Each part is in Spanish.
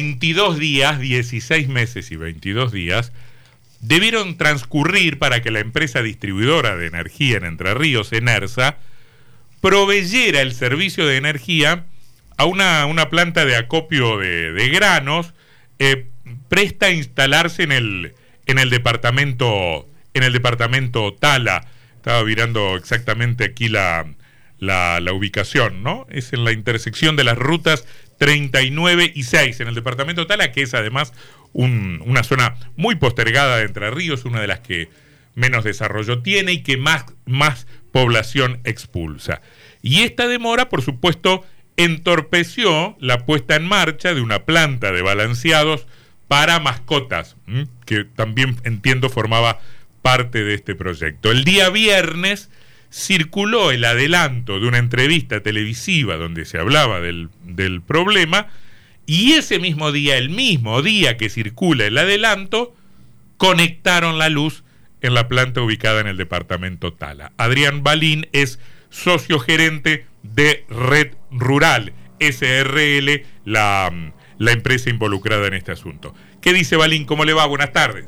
22 días, 16 meses y 22 días, debieron transcurrir para que la empresa distribuidora de energía en Entre Ríos, Enersa, proveyera el servicio de energía a una, una planta de acopio de, granos eh, presta a instalarse en el, en el departamento en el departamento Tala. Estaba mirando exactamente aquí la, la, ubicación, ¿no? Es en la intersección de las rutas 39 y 6, en el departamento Tala, que es además una zona muy postergada de Entre Ríos, una de las que menos desarrollo tiene y que más, más población expulsa. Y esta demora, por supuesto, entorpeció la puesta en marcha de una planta de balanceados para mascotas, que también entiendo formaba parte de este proyecto. El día viernes circuló el adelanto de una entrevista televisiva donde se hablaba del, del problema y ese mismo día, el mismo día que circula el adelanto, conectaron la luz en la planta ubicada en el departamento Tala. Adrián Balín es socio gerente de Red Rural, SRL, la, la empresa involucrada en este asunto. ¿Qué dice Balín? ¿Cómo le va? Buenas tardes.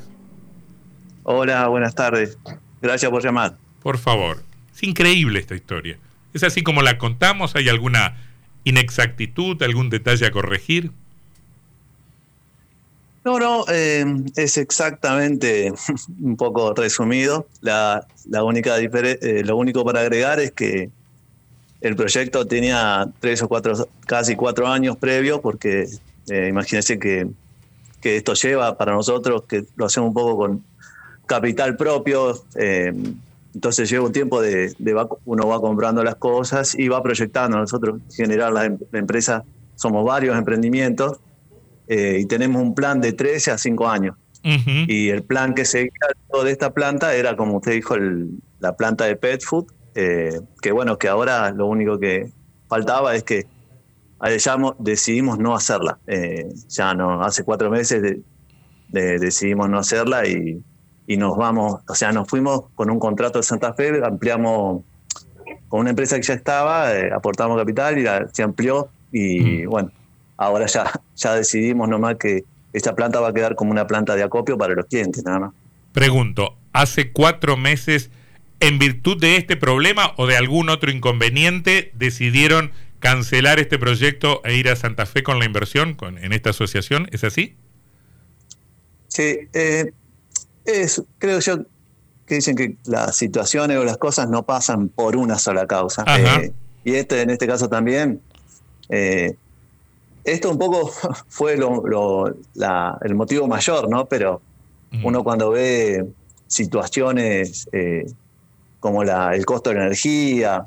Hola, buenas tardes. Gracias por llamar. Por favor. Es increíble esta historia. ¿Es así como la contamos? ¿Hay alguna inexactitud, algún detalle a corregir? No, no, eh, es exactamente un poco resumido. La, única eh, lo único para agregar es que el proyecto tenía tres o cuatro, casi cuatro años previos, porque eh, imagínense que, que, esto lleva para nosotros, que lo hacemos un poco con capital propio, entonces lleva un tiempo de, uno va comprando las cosas y va proyectando. Nosotros en general la, empresa somos varios emprendimientos eh, y tenemos un plan de 13 a 5 años. Y el plan que seguía de esta planta era, como usted dijo, la planta de pet food, eh, que bueno, que ahora lo único que faltaba es que ya decidimos no hacerla. Eh, ya no, hace cuatro meses decidimos no hacerla y, y nos vamos, o sea, nos fuimos con un contrato de Santa Fe, ampliamos con una empresa que ya estaba, aportamos capital y se amplió y mm. bueno, ahora ya, ya decidimos nomás que esta planta va a quedar como una planta de acopio para los clientes, nada más. Pregunto, ¿hace cuatro meses, en virtud de este problema o de algún otro inconveniente, decidieron cancelar este proyecto e ir a Santa Fe con la inversión con, en esta asociación? ¿Es así? Sí, eh, es, creo yo que dicen que las situaciones o las cosas no pasan por una sola causa. Eh, y este, en este caso también, eh, esto un poco fue el motivo mayor, ¿no? Pero uno cuando ve situaciones eh, como la, el costo de la energía,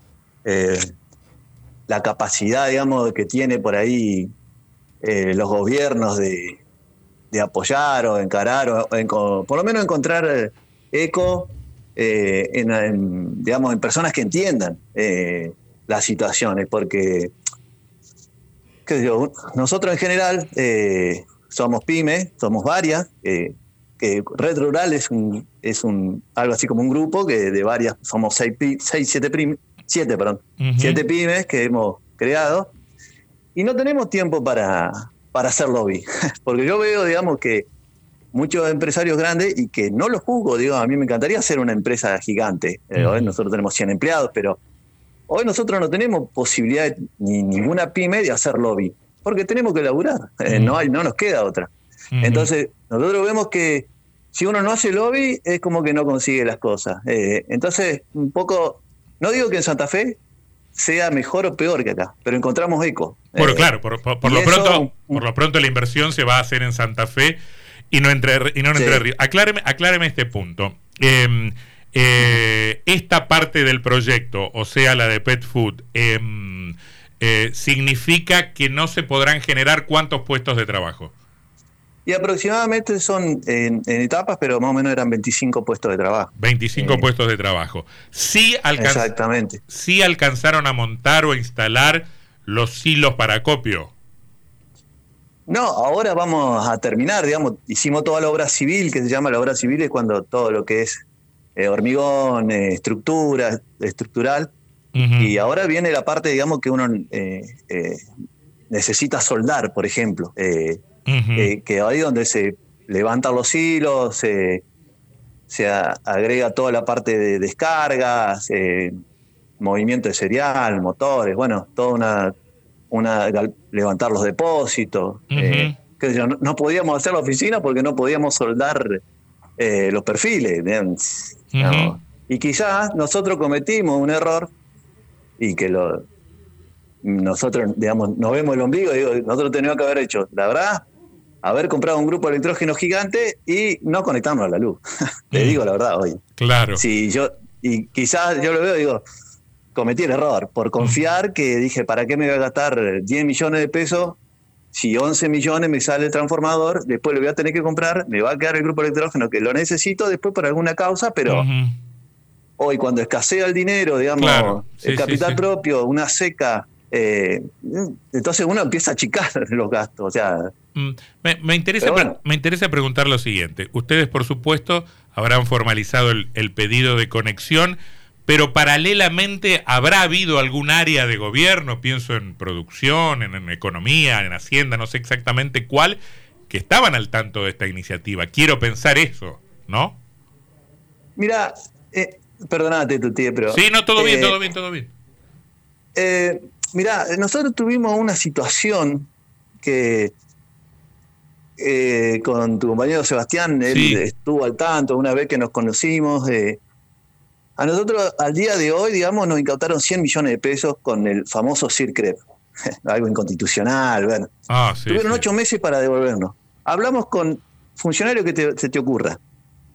la capacidad, digamos, que tiene por ahí los gobiernos de, apoyar o encarar, o por lo menos encontrar eco en, digamos, en personas que entiendan las situaciones, porque nosotros en general eh, somos pymes, somos varias, Red Rural es un, es un algo así como un grupo que de varias, somos seis, seis siete, siete, perdón, siete pymes que hemos creado y no tenemos tiempo para, para hacer lobby, porque yo veo, digamos, que muchos empresarios grandes y que no los juzgo, digo, a mí me encantaría ser una empresa gigante, eh, nosotros tenemos 100 empleados, pero Hoy nosotros no tenemos posibilidad ni ninguna pyme de hacer lobby, porque tenemos que laburar, eh, no, hay, no nos queda otra. Entonces, nosotros vemos que si uno no hace lobby es como que no consigue las cosas. Eh, entonces, un poco, no digo que en Santa Fe sea mejor o peor que acá, pero encontramos eco. Bueno, eh, claro, por, lo pronto, por lo pronto la inversión se va a hacer en Santa Fe y no entre, y no en Entre Ríos. Acláreme, acláreme este punto. Eh, eh, esta parte del proyecto, o sea, la de Pet Food, em, eh, significa que no se podrán generar cuántos puestos de trabajo. Y aproximadamente son en, etapas, pero más o menos eran 25 puestos de trabajo. 25 eh, puestos de trabajo. Sí, exactamente. sí alcanzaron a montar o instalar los silos para acopio. No, ahora vamos a terminar, digamos, hicimos toda la obra civil, que se llama la obra civil, es cuando todo lo que es eh, hormigón, eh, estructura, estructural. Y ahora viene la parte, digamos, que uno eh, necesita soldar, por ejemplo. eh, que ahí donde se levantan los hilos, se, se agrega toda la parte de descarga, movimiento de serial, motores, bueno, toda una, una levantar los depósitos. Eh, no, podíamos hacer la oficina porque no podíamos soldar eh, los perfiles. Y quizás nosotros cometimos un error y que lo, nosotros, digamos, nos vemos el ombligo, digo, nosotros teníamos que haber hecho, la verdad, haber comprado un grupo de electrógeno gigante y no conectarnos a la luz. Le digo la verdad hoy. Claro. Si yo, y quizás yo lo veo, digo, cometí el error por confiar que dije, ¿para qué me voy a gastar 10 millones de pesos? Si 11 millones me sale el transformador, después lo voy a tener que comprar, me va a quedar el grupo de electrógeno que lo necesito después por alguna causa, pero hoy cuando escasea el dinero, digamos, el capital propio, una seca, eh, entonces uno empieza a achicar los gastos. O sea, mm, me, interesa, me interesa preguntar lo siguiente. Ustedes, por supuesto, habrán formalizado el, pedido de conexión, pero paralelamente habrá habido algún área de gobierno, pienso en producción, en, economía, en hacienda, no sé exactamente cuál, que estaban al tanto de esta iniciativa. Quiero pensar eso, ¿no? Mira, eh, perdónate tu tío, pero... Sí, no, todo bien, eh, todo bien, todo bien. Eh, Mira, nosotros tuvimos una situación que eh, con tu compañero Sebastián, él estuvo al tanto una vez que nos conocimos. a nosotros, al día de hoy, digamos, nos incautaron 100 millones de pesos con el famoso CIRCREP, algo inconstitucional. Bueno. Ah, Tuvieron ocho meses para devolvernos. Hablamos con funcionarios que se te ocurra.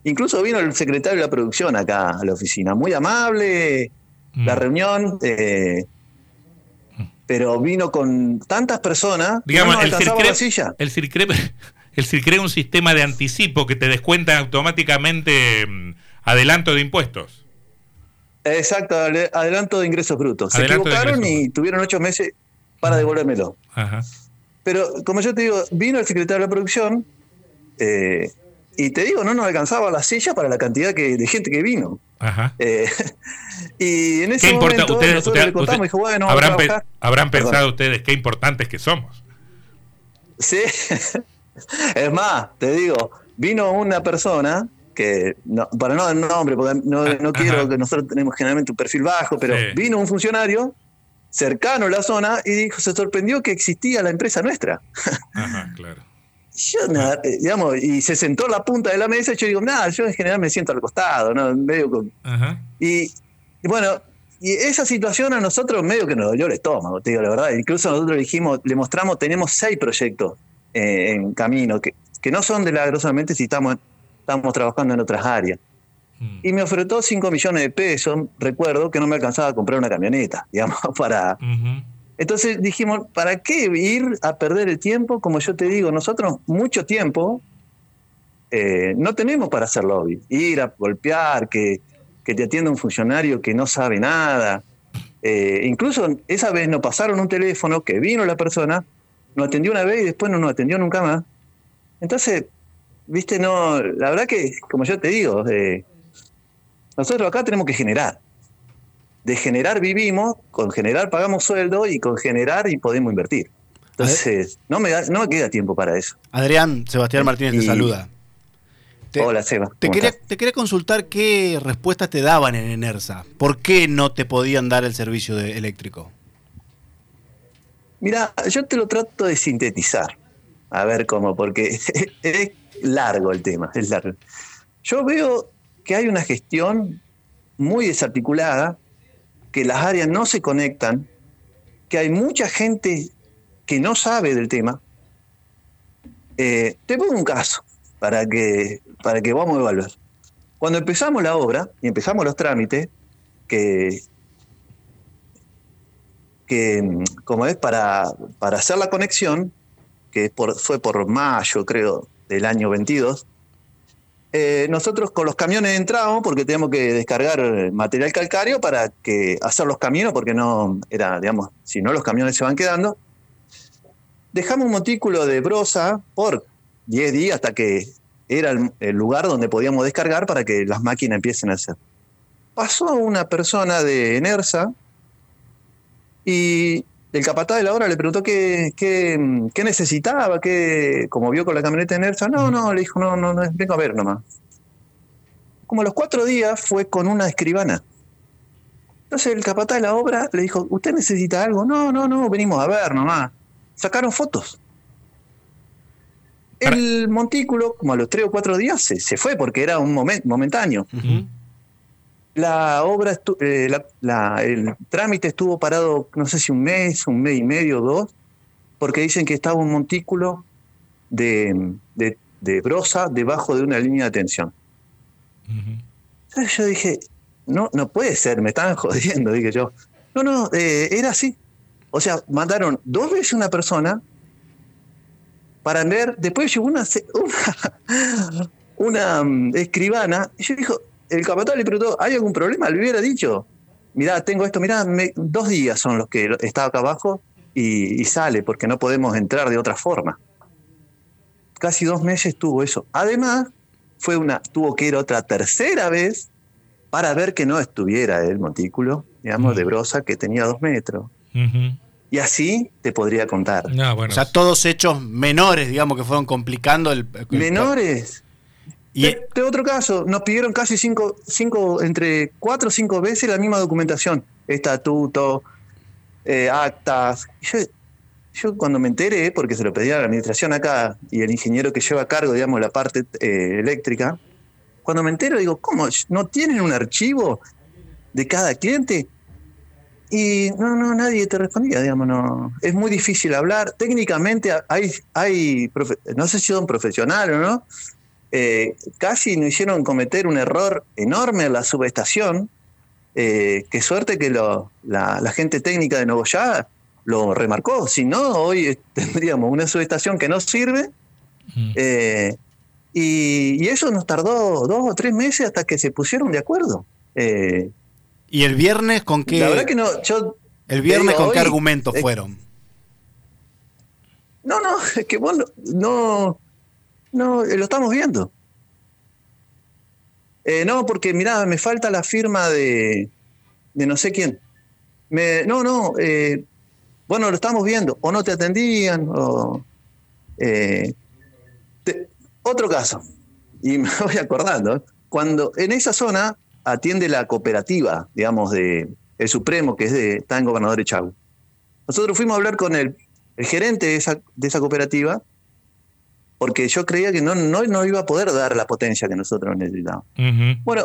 Incluso vino el secretario de la producción acá a la oficina, muy amable. La mm. reunión. Eh, pero vino con tantas personas Digamos, que no el CIRCREP, la silla. El CIRCREP, el es un sistema de anticipo que te descuenta automáticamente mm, adelanto de impuestos. Exacto, adelanto de ingresos brutos. Se equivocaron y tuvieron ocho meses para devolvérmelo. Pero como yo te digo, vino el secretario de la producción eh, y te digo, no nos alcanzaba la silla para la cantidad de gente que vino. Ajá. Eh, y en ese momento ustedes, le contamos dijo, bueno, habrán, habrán pensado ustedes qué importantes que somos. Sí, es más, te digo, vino una persona que, no, para no dar nombre, porque no, no quiero que nosotros tenemos generalmente un perfil bajo, pero vino un funcionario cercano a la zona y dijo, se sorprendió que existía la empresa nuestra. Ajá, claro. Yo, eh, digamos, y se sentó en la punta de la mesa y yo digo, nada, yo en general me siento al costado, ¿no? Medio con... Y, bueno, y esa situación a nosotros medio que nos dolió el estómago, te digo la verdad. Incluso nosotros le dijimos, le mostramos, tenemos seis proyectos eh, en camino, que, que no son de la si estamos, estamos trabajando en otras áreas. Mm. Y me ofreció 5 millones de pesos, recuerdo que no me alcanzaba a comprar una camioneta, digamos, para... Entonces dijimos, ¿para qué ir a perder el tiempo? Como yo te digo, nosotros mucho tiempo eh, no tenemos para hacer lobby. Ir a golpear, que, te atienda un funcionario que no sabe nada. Eh, incluso esa vez nos pasaron un teléfono que vino la persona, nos atendió una vez y después no nos atendió nunca más. Entonces, viste, no, la verdad que, como yo te digo, eh, nosotros acá tenemos que generar de generar vivimos, con generar pagamos sueldo y con generar y podemos invertir. Entonces, no me, no me queda tiempo para eso. Adrián, Sebastián Martínez te saluda. Hola, Seba. Te quería, te quería, consultar qué respuestas te daban en Enersa. ¿Por qué no te podían dar el servicio de eléctrico? Mira, yo te lo trato de sintetizar. A ver cómo, porque es largo el tema, es largo. Yo veo que hay una gestión muy desarticulada que las áreas no se conectan, que hay mucha gente que no sabe del tema. Eh, te pongo un caso para que, para que vamos a evaluar. Cuando empezamos la obra y empezamos los trámites, que, que como es para, para hacer la conexión, que fue por mayo, creo, del año 22, eh, nosotros con los camiones entramos porque teníamos que descargar material calcáreo para que hacer los caminos, porque no era, digamos, si no los camiones se van quedando. Dejamos un montículo de brosa por 10 días hasta que era el, lugar donde podíamos descargar para que las máquinas empiecen a hacer. Pasó una persona de Enersa y el capataz de la obra le preguntó qué, qué, qué necesitaba, qué, como vio con la camioneta de Nersa. No, no, le dijo, no, no, no, vengo a ver nomás. Como a los cuatro días fue con una escribana. Entonces el capataz de la obra le dijo, ¿usted necesita algo? No, no, no, venimos a ver nomás. Sacaron fotos. El montículo, como a los tres o cuatro días, se, se fue porque era un momento momentáneo. La obra, estu- eh, la- la- el trámite estuvo parado, no sé si un mes, un mes y medio, dos, porque dicen que estaba un montículo de, de, de brosa debajo de una línea de tensión. Entonces yo dije, no, no puede ser, me estaban jodiendo, dije yo. No, no, eh, era así. O sea, mandaron dos veces una persona para ver, después llegó una, una, mm, escribana, y yo dijo, el capataz le preguntó, ¿hay algún problema? Le hubiera dicho, mirá, tengo esto, mirá, me- dos días son los que está acá abajo y, y sale, porque no podemos entrar de otra forma. Casi dos meses tuvo eso. Además, fue una, tuvo que ir otra tercera vez para ver que no estuviera el montículo, digamos, de brosa, que tenía dos metros. Y así te podría contar. No, bueno. O sea, todos hechos menores, digamos, que fueron complicando el. el- Menores. Y, De, de otro caso, nos pidieron casi cinco, cinco, entre cuatro o cinco veces la misma documentación. Estatuto, eh, actas. Yo, cuando me enteré, porque se lo pedía a la administración acá y el ingeniero que lleva a cargo, digamos, la parte eh, eléctrica, cuando me entero digo, ¿cómo? ¿No tienen un archivo de cada cliente? Y no, no, nadie te respondía, digamos, no. Es muy difícil hablar. Técnicamente hay, hay no sé si son profesionales o no, eh, casi nos hicieron cometer un error enorme en la subestación. Eh, qué suerte que lo- la, la gente técnica de Nogoyá lo remarcó. Si no, hoy tendríamos una subestación que no sirve. Ujú. eh, y, y eso nos tardó dos o tres meses hasta que se pusieron de acuerdo. Y el viernes con qué. la verdad que no, yo el viernes con qué argumentos fueron. No, no, es que vos no, no, no, eh, lo estamos viendo. Eh, no, porque mirá, me falta la firma de, de no sé quién. No, no, eh, bueno, lo estamos viendo. O no te atendían, o... otro caso, y me voy acordando, cuando en esa zona atiende la cooperativa, digamos, de el Supremo, que es de, está en Gobernador Echagüe. Nosotros fuimos a hablar con el, gerente de esa cooperativa, porque yo creía que no, no, no iba a poder dar la potencia que nosotros necesitábamos. Bueno,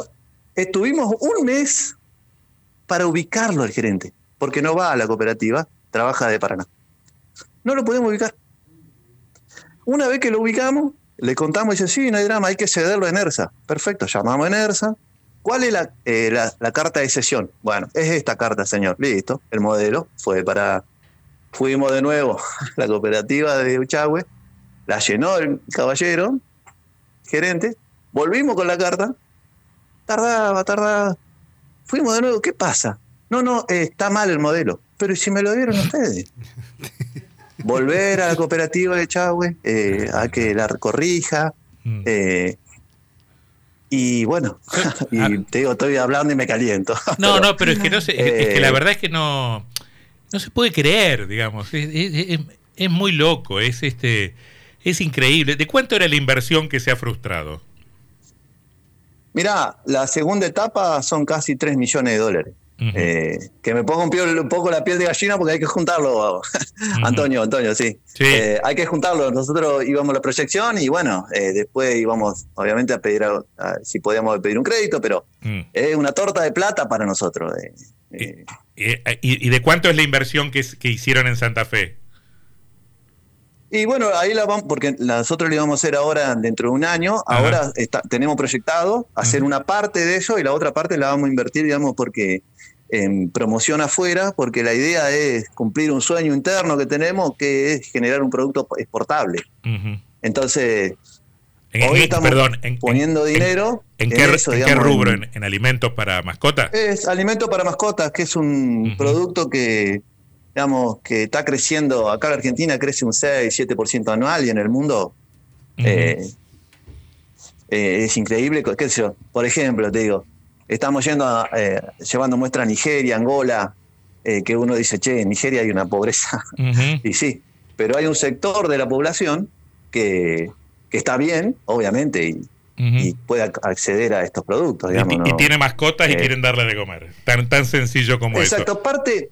estuvimos un mes para ubicarlo al gerente, porque no va a la cooperativa, trabaja de Paraná. No lo podemos ubicar. Una vez que lo ubicamos, le contamos y dice, sí, no hay drama, hay que cederlo a Enersa. Perfecto, llamamos a Enersa. ¿Cuál es la, eh, la, la carta de sesión? Bueno, es esta carta, señor. Listo, el modelo fue para... Fuimos de nuevo a la cooperativa de Uchagüe, la llenó el caballero, gerente, volvimos con la carta, tardaba, tardaba. Fuimos de nuevo, ¿qué pasa? No, no, eh, está mal el modelo. Pero ¿y si me lo dieron ustedes? Volver a la cooperativa de Chagüe, eh, a que la corrija. Mm. eh, y bueno, y te digo, estoy hablando y me caliento. No, no, pero es que no sé, es que la Eh, verdad es que no, no se puede creer, digamos. Es, es- es- es muy loco, es este, es increíble. ¿De cuánto era la inversión que se ha frustrado? Mirá, la segunda etapa son casi 3 millones de dólares. Eh, que me ponga un, poco la piel de gallina porque hay que juntarlo. Antonio, Antonio, sí. Sí. Eh, hay que juntarlo. Nosotros íbamos a la proyección y bueno, eh, después íbamos obviamente a pedir a- a- si podíamos pedir un crédito, pero Mm. es una torta de plata para nosotros. ¿Y, y de cuánto es la inversión que hicieron en Santa Fe? Y bueno, ahí la vamos, porque nosotros lo íbamos a hacer ahora dentro de un año. Ajá. Ahora está- tenemos proyectado hacer Ajá. una parte de eso y la otra parte la vamos a invertir, digamos, porque en promoción afuera, porque la idea es cumplir un sueño interno que tenemos, que es generar un producto exportable. Entonces, En- hoy en- estamos perdón, en- poniendo en- dinero ¿En, qué, eso, rubro? en- ¿En, en alimentos para mascotas? Es alimento para mascotas, que es un producto que, digamos, que está creciendo. Acá en Argentina crece un 6-7% anual y en el mundo eh, eh, es increíble. ¿Qué sé yo? Por ejemplo, te digo, estamos yendo a, eh, llevando muestra a Nigeria, Angola, eh, que uno dice, che, en Nigeria hay una pobreza. y sí, pero hay un sector de la población que, está bien, obviamente, y, puede acceder a estos productos. y, tiene mascotas y quieren darle de comer. Tan, tan sencillo como eso. Exacto, parte,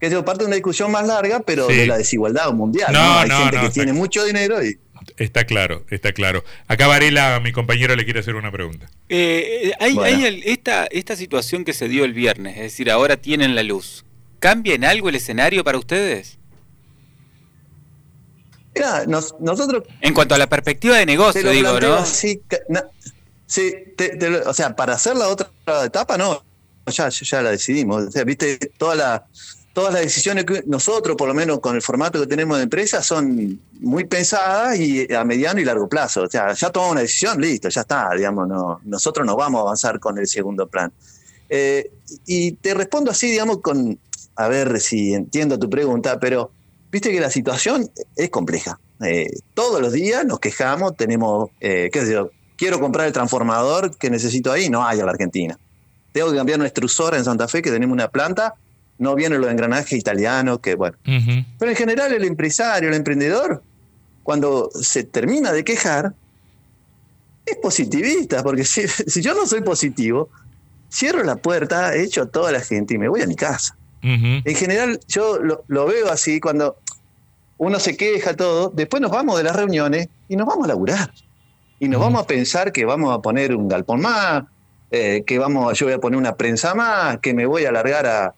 que es parte de una discusión más larga, pero de la desigualdad mundial. No, Hay gente que tiene mucho dinero y Está claro, está claro. Acá Varela, mi compañero, le quiere hacer una pregunta. Eh, hay, esta, esta situación que se dio el viernes, es decir, ahora tienen la luz. ¿Cambia en algo el escenario para ustedes? Mira, nosotros... En cuanto a la perspectiva de negocio, digo, ¿no? Sí, sí o sea, para hacer la otra etapa, no, ya, ya la decidimos. O sea, viste, toda la todas las decisiones que nosotros, por lo menos con el formato que tenemos de empresa, son muy pensadas y a mediano y largo plazo. O sea, ya tomamos una decisión, listo, ya está, digamos, no, nosotros no vamos a avanzar con el segundo plan. Eh, y te respondo así, digamos, con, a ver si entiendo tu pregunta, pero viste que la situación es compleja. Eh, todos los días nos quejamos, tenemos, eh, qué sé yo, quiero comprar el transformador que necesito ahí, no hay en la Argentina. Tengo que cambiar nuestra usora en Santa Fe, que tenemos una planta no vienen los engranajes italianos, que bueno. Pero en general el empresario, el emprendedor, cuando se termina de quejar, es positivista, porque si, yo no soy positivo, cierro la puerta, echo a toda la gente y me voy a mi casa. En general yo lo, veo así, cuando uno se queja todo, después nos vamos de las reuniones y nos vamos a laburar. Y nos vamos a pensar que vamos a poner un galpón más, eh, que vamos, yo voy a poner una prensa más, que me voy a alargar a,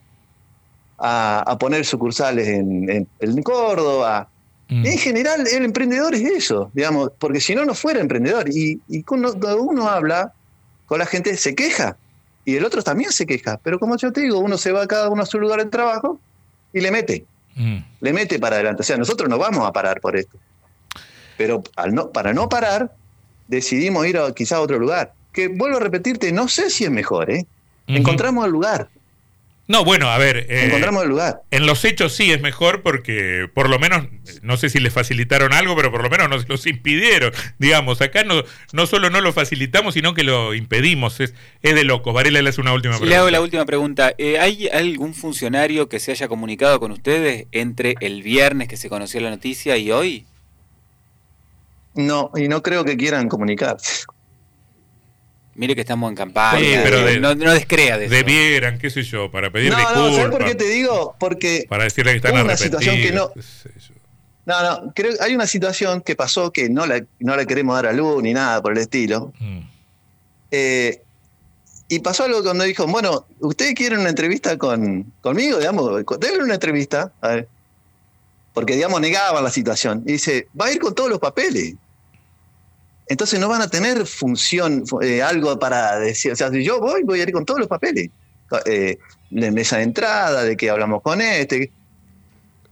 a, poner sucursales en, en, Córdoba. Mm. En general, el emprendedor es eso, digamos, porque si no, no fuera emprendedor. Y, cuando uno habla con la gente, se queja. Y el otro también se queja. Pero como yo te digo, uno se va cada uno a su lugar de trabajo y le mete. Mm. Le mete para adelante. O sea, nosotros no vamos a parar por esto. Pero al no, para no parar, decidimos ir a, quizá a otro lugar. Que vuelvo a repetirte, no sé si es mejor, ¿eh? Encontramos el lugar. No, bueno, a ver. Eh, Encontramos el lugar. En los hechos sí es mejor porque, por lo menos, no sé si les facilitaron algo, pero por lo menos nos los impidieron. Digamos, acá no, no solo no lo facilitamos, sino que lo impedimos. Es, es de locos. Varela le hace una última pregunta. Le hago la última pregunta. Eh, ¿Hay algún funcionario que se haya comunicado con ustedes entre el viernes que se conoció la noticia y hoy? No, y no creo que quieran comunicarse. Mire que estamos en campaña, pero no, descrea de Debieran, qué sé yo, para pedir no, disculpas. No, ¿sabes por qué te digo? Porque para decirle que están una situación que no. No, no, creo hay una situación que pasó que no la, no la queremos dar a luz ni nada por el estilo. Mm. Eh, y pasó algo cuando dijo, bueno, ¿ustedes quieren una entrevista con, conmigo? Digamos, denle una entrevista, a ver. Porque, digamos, negaban la situación. Y dice, va a ir con todos los papeles. Entonces no van a tener función, eh, algo para decir, o sea, si yo voy, voy a ir con todos los papeles, eh, de mesa de entrada, de que hablamos con este.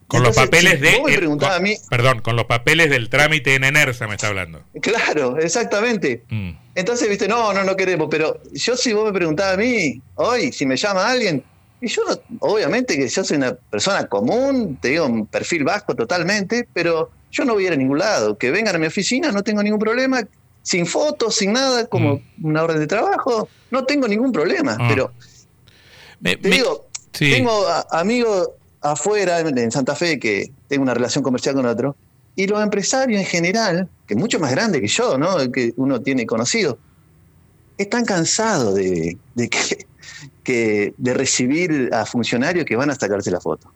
Con los papeles de. perdón, con los papeles del trámite en ENERSA me está hablando. Claro, exactamente. Mm. Entonces, viste, no, no, no queremos, pero yo si vos me preguntás a mí, hoy, si me llama alguien, y yo, obviamente que yo soy una persona común, te digo, un perfil vasco totalmente, pero yo no voy a ir a ningún lado. Que vengan a mi oficina, no tengo ningún problema. Sin fotos, sin nada, como mm. una orden de trabajo, no tengo ningún problema. Ah. Pero te digo, tengo amigos afuera, en Santa Fe, que tengo una relación comercial con otro, y los empresarios en general, que es mucho más grande que yo, ¿no? que uno tiene conocido, están cansados de, que, que, de recibir a funcionarios que van a sacarse la foto.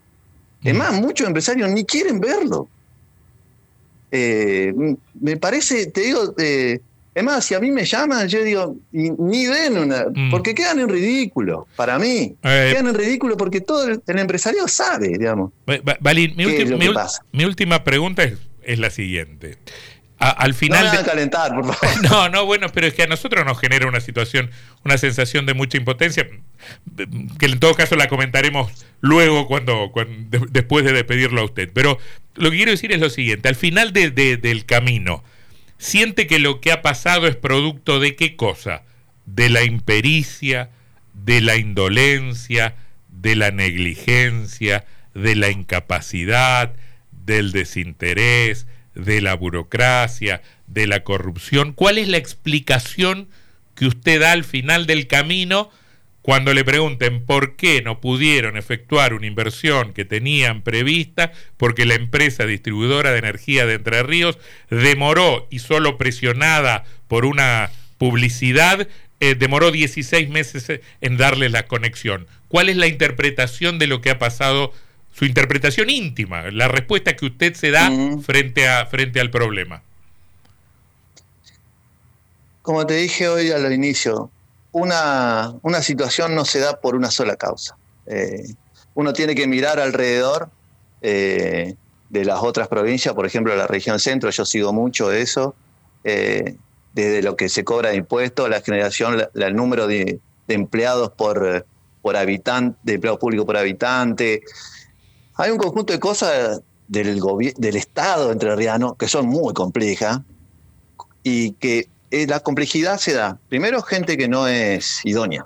Es mm. más, muchos empresarios ni quieren verlo. Eh, me parece, te digo, eh, es más, si a mí me llaman, yo digo, ni den una, mm. porque quedan en ridículo, para mí. Eh, quedan en ridículo porque todo el, empresario sabe, digamos. Valín, mi, última pregunta es la siguiente al final. No calentar, por favor. No, no, bueno, pero es que a nosotros nos genera una situación, una sensación de mucha impotencia, que en todo caso la comentaremos luego cuando, después de despedirlo a usted. Pero lo que quiero decir es lo siguiente: al final del camino, ¿siente que lo que ha pasado es producto de qué cosa? De la impericia, de la indolencia, de la negligencia, de la incapacidad, del desinterés de la burocracia, de la corrupción. ¿Cuál es la explicación que usted da al final del camino cuando le pregunten por qué no pudieron efectuar una inversión que tenían prevista, porque la empresa distribuidora de energía de Entre Ríos demoró y solo presionada por una publicidad, eh, demoró 16 meses en darle la conexión. ¿Cuál es la interpretación de lo que ha pasado? Su interpretación íntima, la respuesta que usted se da frente, a, frente al problema. Como te dije hoy al inicio, una, una situación no se da por una sola causa. Eh, uno tiene que mirar alrededor eh, de las otras provincias, por ejemplo, la región centro, yo sigo mucho eso, eh, desde lo que se cobra de impuestos, la generación, el número de, empleados por, por habitante, de empleados públicos por habitante. Hay un conjunto de cosas del, del Estado entrerriano que son muy complejas y que eh, la complejidad se da, primero, gente que no es idónea.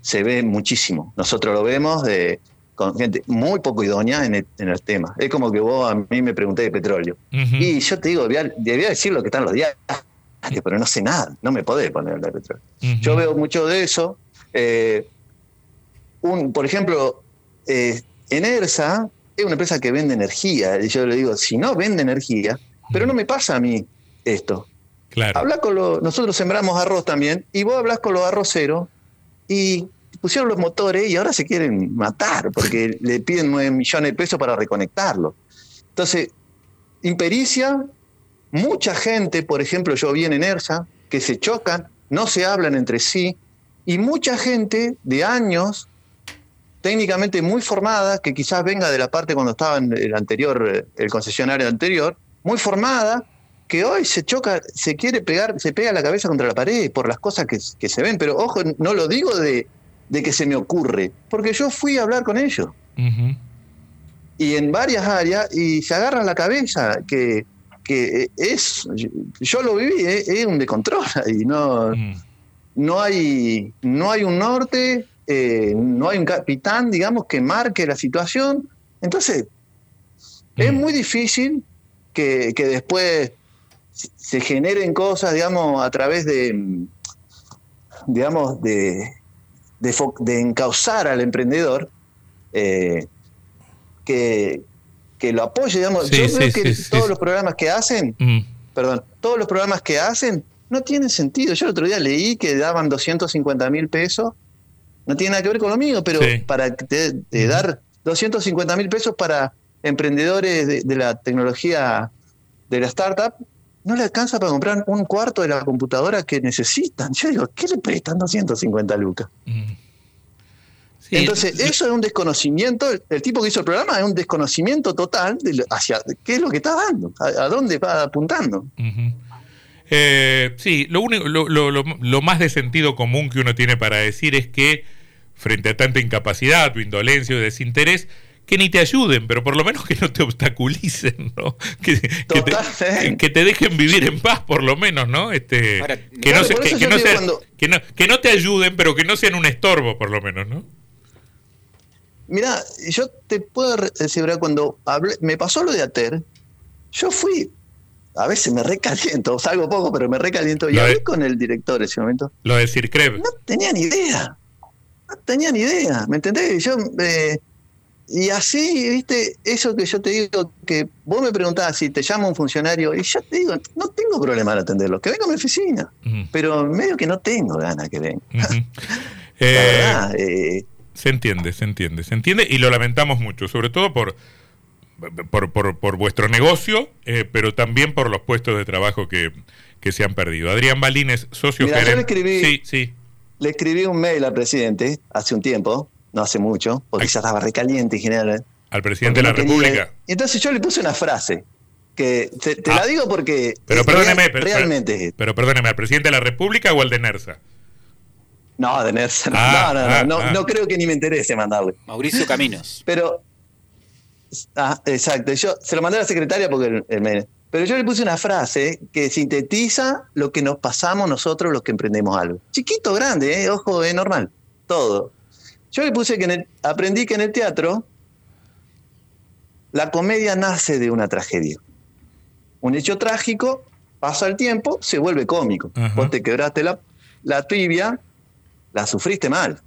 Se ve muchísimo. Nosotros lo vemos de, con gente muy poco idónea en el, tema. Es como que vos a mí me pregunté de petróleo. Y yo te digo, debía, decir lo que están los diarios, pero no sé nada, no me podés poner de petróleo. Yo veo mucho de eso. Eh, un, por ejemplo, eh, Enersa es una empresa que vende energía. Y yo le digo, si no vende energía, pero no me pasa a mí esto. Habla con los, nosotros sembramos arroz también, y vos hablas con los arroceros y pusieron los motores y ahora se quieren matar porque le piden 9 millones de pesos para reconectarlo. Entonces, impericia, mucha gente, por ejemplo, yo vi en ERSA, que se chocan, no se hablan entre sí, y mucha gente de años, técnicamente muy formada, que quizás venga de la parte cuando estaba en el anterior, el concesionario anterior, muy formada, que hoy se choca, se quiere pegar, se pega la cabeza contra la pared por las cosas que, se ven, pero ojo, no lo digo de, que se me ocurre, porque yo fui a hablar con ellos. Y en varias áreas, y se agarran la cabeza, que, es, yo lo viví, es, un descontrol y no, no, hay, no hay un norte, eh, no hay un capitán, digamos, que marque la situación. Entonces, es muy difícil que, que después se generen cosas, digamos, a través de, digamos, de, de, encauzar al emprendedor, eh, que, que, lo apoye, digamos. Yo creo que todos los programas que hacen, mm. perdón, todos los programas que hacen no tienen sentido. Yo el otro día leí que daban 250 mil pesos, no tiene nada que ver con lo mío, pero para de, dar 250 mil pesos para emprendedores de la tecnología de la startup, no le alcanza para comprar un cuarto de la computadora que necesitan. Yo digo, ¿qué le prestan 250 lucas? Mm. Entonces, eso es un desconocimiento, el tipo que hizo el programa es un desconocimiento total de hacia qué es lo que está dando, a, dónde va apuntando. Eh, sí, lo, único, lo, lo, lo, más de sentido común que uno tiene para decir es que frente a tanta incapacidad o indolencia o desinterés, que ni te ayuden, pero por lo menos que no te obstaculicen, ¿no? Que, que, te, dejen vivir en paz, por lo menos, ¿no? Este, que, no, que, no te ayuden, pero que no sean un estorbo, por lo menos, ¿no? Mira, yo te puedo decir, cuando me pasó lo de Ater, yo fui, a veces me recaliento, salgo poco, pero me recaliento, y hablé con el director en ese momento. Lo de Circrev. No tenía ni idea, no tenía ni idea, ¿me entendés? Yo... Eh, y así, viste, eso que yo te digo, que vos me preguntabas si te llama un funcionario, y yo te digo, no tengo problema en atenderlo, que venga a mi oficina, pero medio que no tengo ganas que venga. Eh, eh, se entiende, se entiende, se entiende, y lo lamentamos mucho, sobre todo por, por, por, vuestro negocio, pero también por los puestos de trabajo que, que se han perdido. Adrián Balines, socio gerente. Le escribí, sí, sí. Le escribí un mail al presidente hace un tiempo no hace mucho, porque ya estaba recaliente en general. Al presidente de la República. Y entonces yo le puse una frase, que te, la ah. digo porque pero perdóneme, realmente... Pero, perdóneme, ¿al presidente de la República o al de NERSA? No, de NERSA. No, ah, no, no, ah, no, creo que ni me interese mandarle. Mauricio Caminos. Pero, ah, exacto, yo se lo mandé a la secretaria porque pero yo le puse una frase que sintetiza lo que nos pasamos nosotros los que emprendemos algo. Chiquito, grande, ¿eh? ojo, es normal, todo. Yo le puse que aprendí que en el teatro la comedia nace de una tragedia. Un hecho trágico, pasa el tiempo, se vuelve cómico. Vos te quebraste la, la tibia, la sufriste mal.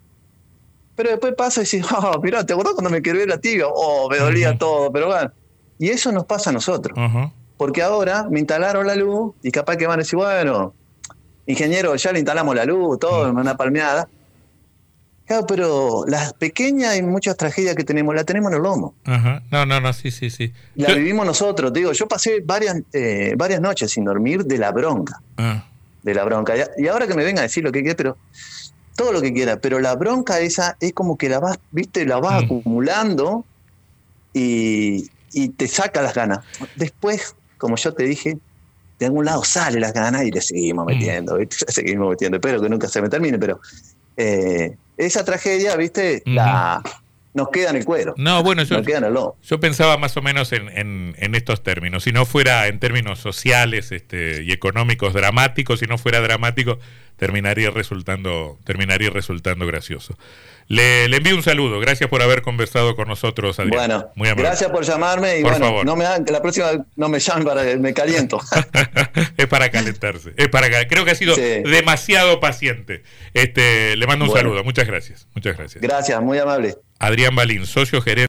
Pero después pasa y dices, oh, mirá, ¿te acordás cuando me quebré la tibia? Oh, me dolía todo, pero bueno. Y eso nos pasa a nosotros. Porque ahora me instalaron la luz y capaz que van a decir, bueno, ingeniero, ya le instalamos la luz, todo, en una palmeada. Claro, pero las pequeñas y muchas tragedias que tenemos, las tenemos en el lomo. Ajá. No, no, no, sí, sí, sí. La vivimos nosotros. Digo, yo pasé varias, eh, varias noches sin dormir de la bronca. Ah. De la bronca. Y ahora que me venga a decir lo que quiera, pero todo lo que quiera, pero la bronca esa es como que la vas, viste, la vas mm. acumulando y, y te saca las ganas. Después, como yo te dije, de algún lado sale las ganas y le seguimos mm. metiendo, seguimos metiendo. Espero que nunca se me termine, pero eh, esa tragedia, viste, la, nos queda en el cuero. No, bueno, yo, yo pensaba más o menos en, estos términos. Si no fuera en términos sociales este, y económicos dramáticos, si no fuera dramático, terminaría resultando, terminaría resultando gracioso. Le, envío un saludo. Gracias por haber conversado con nosotros, Adrián. Bueno, gracias por llamarme y bueno, no me la próxima no me llamen para me caliento. es para calentarse. Es para creo que ha sido demasiado paciente. Este, le mando un saludo. Muchas gracias. Muchas gracias. Gracias, muy amable. Adrián Balín, socio gerente